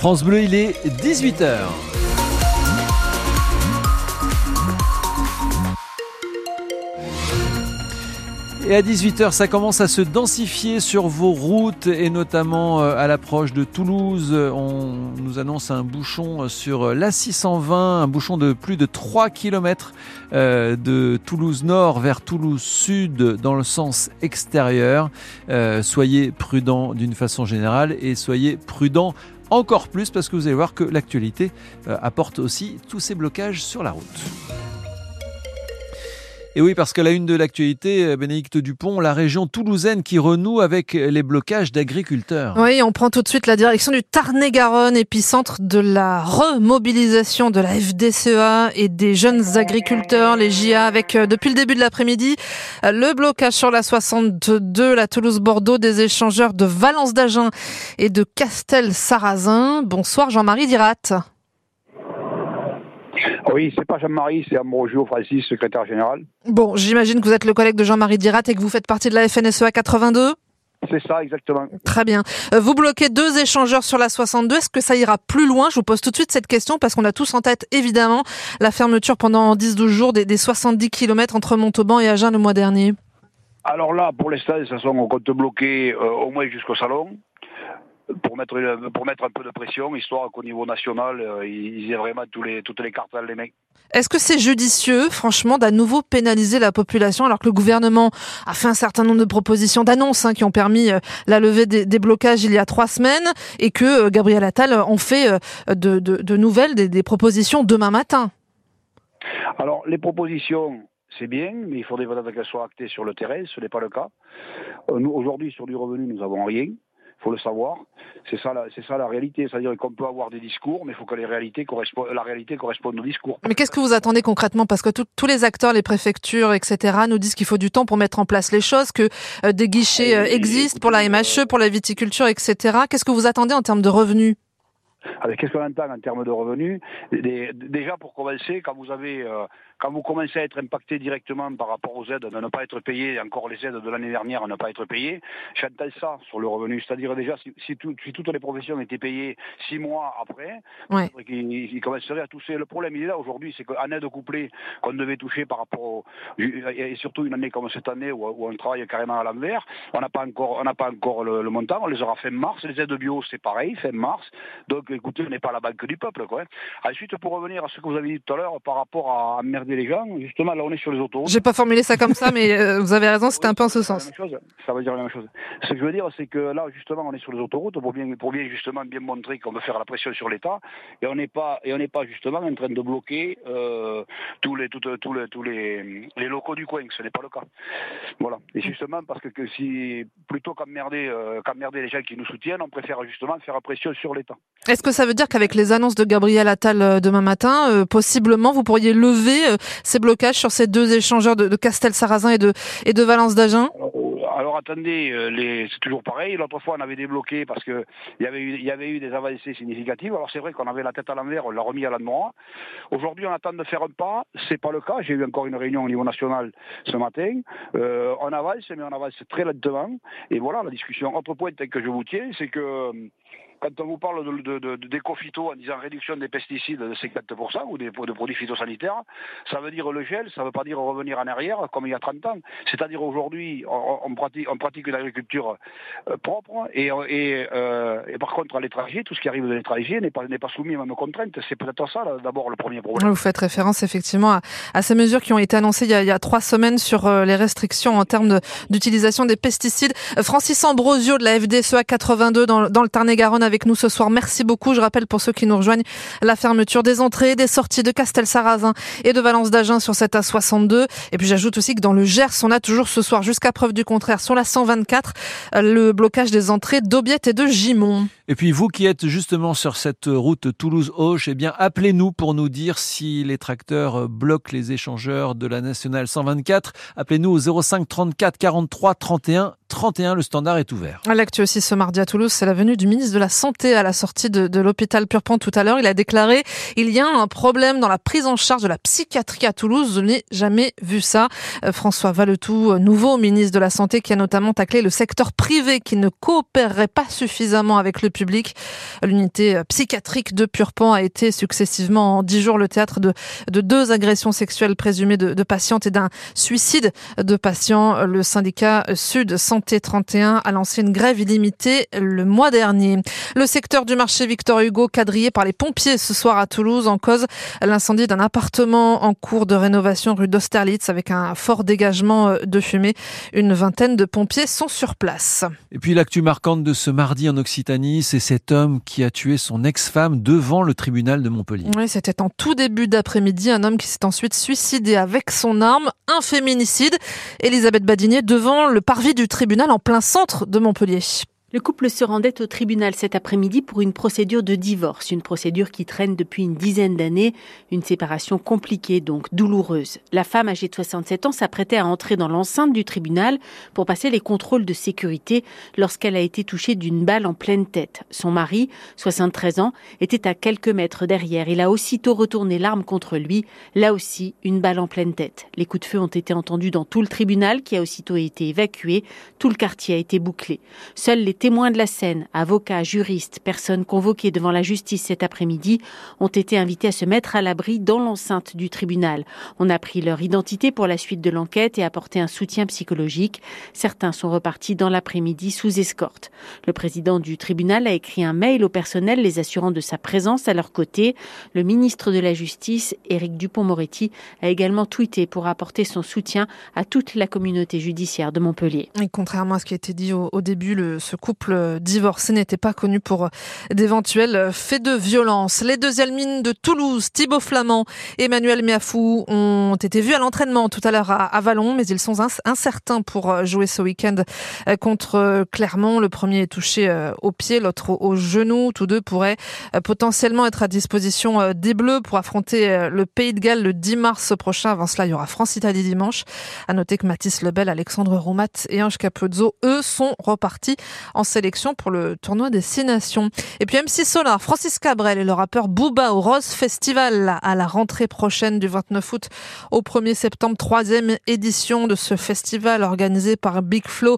France Bleu, il est 18h. Et à 18h, ça commence à se densifier sur vos routes et notamment euh, à l'approche de Toulouse. On nous annonce un bouchon sur l'A620, un bouchon de plus de 3 km euh, de Toulouse Nord vers Toulouse Sud dans le sens extérieur. Euh, soyez prudents d'une façon générale et soyez prudents encore plus parce que vous allez voir que l'actualité apporte aussi tous ces blocages sur la route. Et oui, parce qu'à la une de l'actualité, euh, Bénédicte Dupont, la région toulousaine qui renoue avec les blocages d'agriculteurs. Oui, on prend tout de suite la direction du Tarn-et-Garonne, épicentre de la remobilisation de la FDCEA et des jeunes agriculteurs, les JA, avec euh, depuis le début de l'après-midi euh, le blocage sur la 62, la Toulouse-Bordeaux, des échangeurs de Valence d'Agen et de Castel-Sarrazin. Bonsoir Jean-Marie Dirat. Oui, c'est pas Jean-Marie, c'est Ambrogio Francis, secrétaire général. Bon, j'imagine que vous êtes le collègue de Jean-Marie Dirat et que vous faites partie de la FNSEA 82 c'est ça, exactement. Très bien. Euh, vous bloquez deux échangeurs sur la 62. Est-ce que ça ira plus loin? Je vous pose tout de suite cette question parce qu'on a tous en tête, évidemment, la fermeture pendant 10-12 jours des, 70 km entre Montauban et Agen le mois dernier. Alors là, pour l'instant, toute façon, on compte bloquer euh, au moins jusqu'au salon pour mettre pour mettre un peu de pression, histoire qu'au niveau national, euh, ils aient vraiment tous les, toutes les cartes dans les mecs. Est-ce que c'est judicieux, franchement, d'à nouveau pénaliser la population alors que le gouvernement a fait un certain nombre de propositions d'annonces hein, qui ont permis euh, la levée des, blocages il y a trois semaines et que euh, Gabriel Attal en fait de, de, nouvelles, des, des propositions demain matin? Alors, les propositions, c'est bien, mais il faudrait qu'elles soient actées sur le terrain. Ce n'est pas le cas. Nous, aujourd'hui, sur du revenu, nous n'avons rien faut le savoir. C'est ça, c'est ça la réalité. C'est-à-dire qu'on peut avoir des discours, mais il faut que les réalités correspondent, la réalité corresponde aux discours. Mais qu'est-ce que vous attendez concrètement? Parce que tous les acteurs, les préfectures, etc., nous disent qu'il faut du temps pour mettre en place les choses, que euh, des guichets euh, existent pour la MHE, pour la viticulture, etc. Qu'est-ce que vous attendez en termes de revenus? Qu'est-ce qu'on entend en termes de revenus Déjà, pour commencer, quand vous avez, euh, quand vous commencez à être impacté directement par rapport aux aides, de ne pas être payé, encore les aides de l'année dernière à ne pas être payées, j'entends ça sur le revenu. C'est-à-dire déjà, si, toutes les professions étaient payées six mois après, ils, commenceraient à toucher. Le problème, il est là aujourd'hui, c'est qu'en aide couplée qu'on devait toucher par rapport, et surtout une année comme cette année où, on travaille carrément à l'envers, on n'a pas encore, on n'a pas encore le, le, montant. On les aura fin mars. Les aides bio, c'est pareil, fin mars. Donc écoutez, on n'est pas la banque du peuple. Quoi. Ensuite, pour revenir à ce que vous avez dit tout à l'heure par rapport à emmerder les gens, justement, là, on est sur les autoroutes. J'ai pas formulé ça comme ça, mais euh, vous avez raison, c'était un peu en ce sens. Ça veut dire la même chose. Ce que je veux dire, c'est que là, justement, on est sur les autoroutes pour bien, pour bien justement bien montrer qu'on veut faire la pression sur l'État, et on n'est pas, et on n'est pas justement en train de bloquer euh, tous les, tous les, tous les, les locaux du coin. Ce n'est pas le cas. Voilà. Et justement, parce que, que si plutôt qu'emmerder, euh, qu'emmerder les gens qui nous soutiennent, on préfère justement faire la pression sur l'État. Est-ce que ça veut dire qu'avec les annonces de Gabriel Attal euh, demain matin, euh, possiblement vous pourriez lever euh, ces blocages sur ces deux échangeurs de, Castel-Sarrazin et de, et de Valence d'Agen? Alors attendez, c'est toujours pareil. L'autre fois, on avait débloqué parce qu'il y, avait eu, y avait eu des avancées significatives. Alors c'est vrai qu'on avait la tête à l'envers, on l'a remis à l'endroit. Aujourd'hui, on attend de faire un pas. C'est pas le cas. J'ai eu encore une réunion au niveau national ce matin. on avance, mais on avance très lentement. Et voilà, la discussion. Autre point que je vous tiens, c'est que quand on vous parle de, de, en disant réduction des pesticides de 50% ou des, de produits phytosanitaires, ça veut dire le gel, ça ne veut pas dire revenir en arrière comme il y a 30 ans. C'est-à-dire aujourd'hui, on, pratique, on pratique une agriculture euh, propre et, euh, et, par contre à l'étranger, tout ce qui arrive de l'étranger n'est pas, pas soumis aux mêmes contraintes. C'est peut-être ça d'abord le premier problème. Vous faites référence effectivement à, ces mesures qui ont été annoncées il y a, il y a trois semaines sur euh, les restrictions en termes d'utilisation des pesticides. Francis Ambrosio de la FDSEA 82 dans, dans le Tarn-et-Garonne avec nous ce soir. Merci beaucoup. Je rappelle pour ceux qui nous rejoignent la fermeture des entrées, des sorties de Castel-Sarrazin et de Valence d'Agen sur cette A62. Et puis j'ajoute aussi que dans le Gers, on a toujours ce soir, jusqu'à preuve du contraire, sur la 124, le blocage des entrées d'Aubiette et de Gimont. Et puis vous qui êtes justement sur cette route Toulouse-Auch, eh bien appelez-nous pour nous dire si les tracteurs bloquent les échangeurs de la nationale 124. Appelez-nous au 05 34 43 31 31. Le standard est ouvert. L'actu aussi ce mardi à Toulouse, c'est la venue du ministre de la Santé à la sortie de, de l'hôpital Purpan tout à l'heure. Il a déclaré il y a un problème dans la prise en charge de la psychiatrie à Toulouse. Je n'ai jamais vu ça. Euh, François Valetou, nouveau ministre de la Santé, qui a notamment taclé le secteur privé qui ne coopérerait pas suffisamment avec le public. L'unité psychiatrique de Purpan a été successivement en dix jours le théâtre de, de deux agressions sexuelles présumées de, patientes et d'un suicide de patients. Le syndicat Sud Santé 31 a lancé une grève illimitée le mois dernier. Le secteur du marché Victor Hugo quadrillé par les pompiers ce soir à Toulouse en cause l'incendie d'un appartement en cours de rénovation rue d'Austerlitz avec un fort dégagement de fumée. Une vingtaine de pompiers sont sur place. Et puis l'actu marquante de ce mardi en Occitanie, c'est cet homme qui a tué son ex-femme devant le tribunal de Montpellier. Oui, c'était en tout début d'après-midi, un homme qui s'est ensuite suicidé avec son arme, un féminicide. Elisabeth Badinier devant le parvis du tribunal en plein centre de Montpellier. Le couple se rendait au tribunal cet après-midi pour une procédure de divorce, une procédure qui traîne depuis une dizaine d'années, une séparation compliquée donc douloureuse. La femme âgée de 67 ans s'apprêtait à entrer dans l'enceinte du tribunal pour passer les contrôles de sécurité lorsqu'elle a été touchée d'une balle en pleine tête. Son mari, 73 ans, était à quelques mètres derrière. Il a aussitôt retourné l'arme contre lui, là aussi une balle en pleine tête. Les coups de feu ont été entendus dans tout le tribunal qui a aussitôt été évacué, tout le quartier a été bouclé. Seuls les témoins de la scène, avocats, juristes, personnes convoquées devant la justice cet après-midi, ont été invités à se mettre à l'abri dans l'enceinte du tribunal. On a pris leur identité pour la suite de l'enquête et apporté un soutien psychologique. Certains sont repartis dans l'après-midi sous escorte. Le président du tribunal a écrit un mail au personnel les assurant de sa présence à leur côté. Le ministre de la Justice, Éric Dupont-Moretti, a également tweeté pour apporter son soutien à toute la communauté judiciaire de Montpellier. Et contrairement à ce qui a été dit au, au début, le, ce couple divorcé n'était pas connu pour d'éventuels faits de violence. Les deux mines de Toulouse, Thibaut Flamand Emmanuel Miafou, ont été vus à l'entraînement tout à l'heure à Vallon, mais ils sont incertains pour jouer ce week-end contre Clermont. Le premier est touché au pied, l'autre au genou. Tous deux pourraient potentiellement être à disposition des Bleus pour affronter le Pays de Galles le 10 mars prochain. Avant cela, il y aura France-Italie dimanche. À noter que Mathis Lebel, Alexandre Roumat et Ange Capozzo, eux, sont repartis en sélection pour le tournoi des Six Nations. Et puis M6 Solar, Francis Cabrel et le rappeur Booba au Rose Festival à la rentrée prochaine du 29 août au 1er septembre, troisième édition de ce festival organisé par Big Flow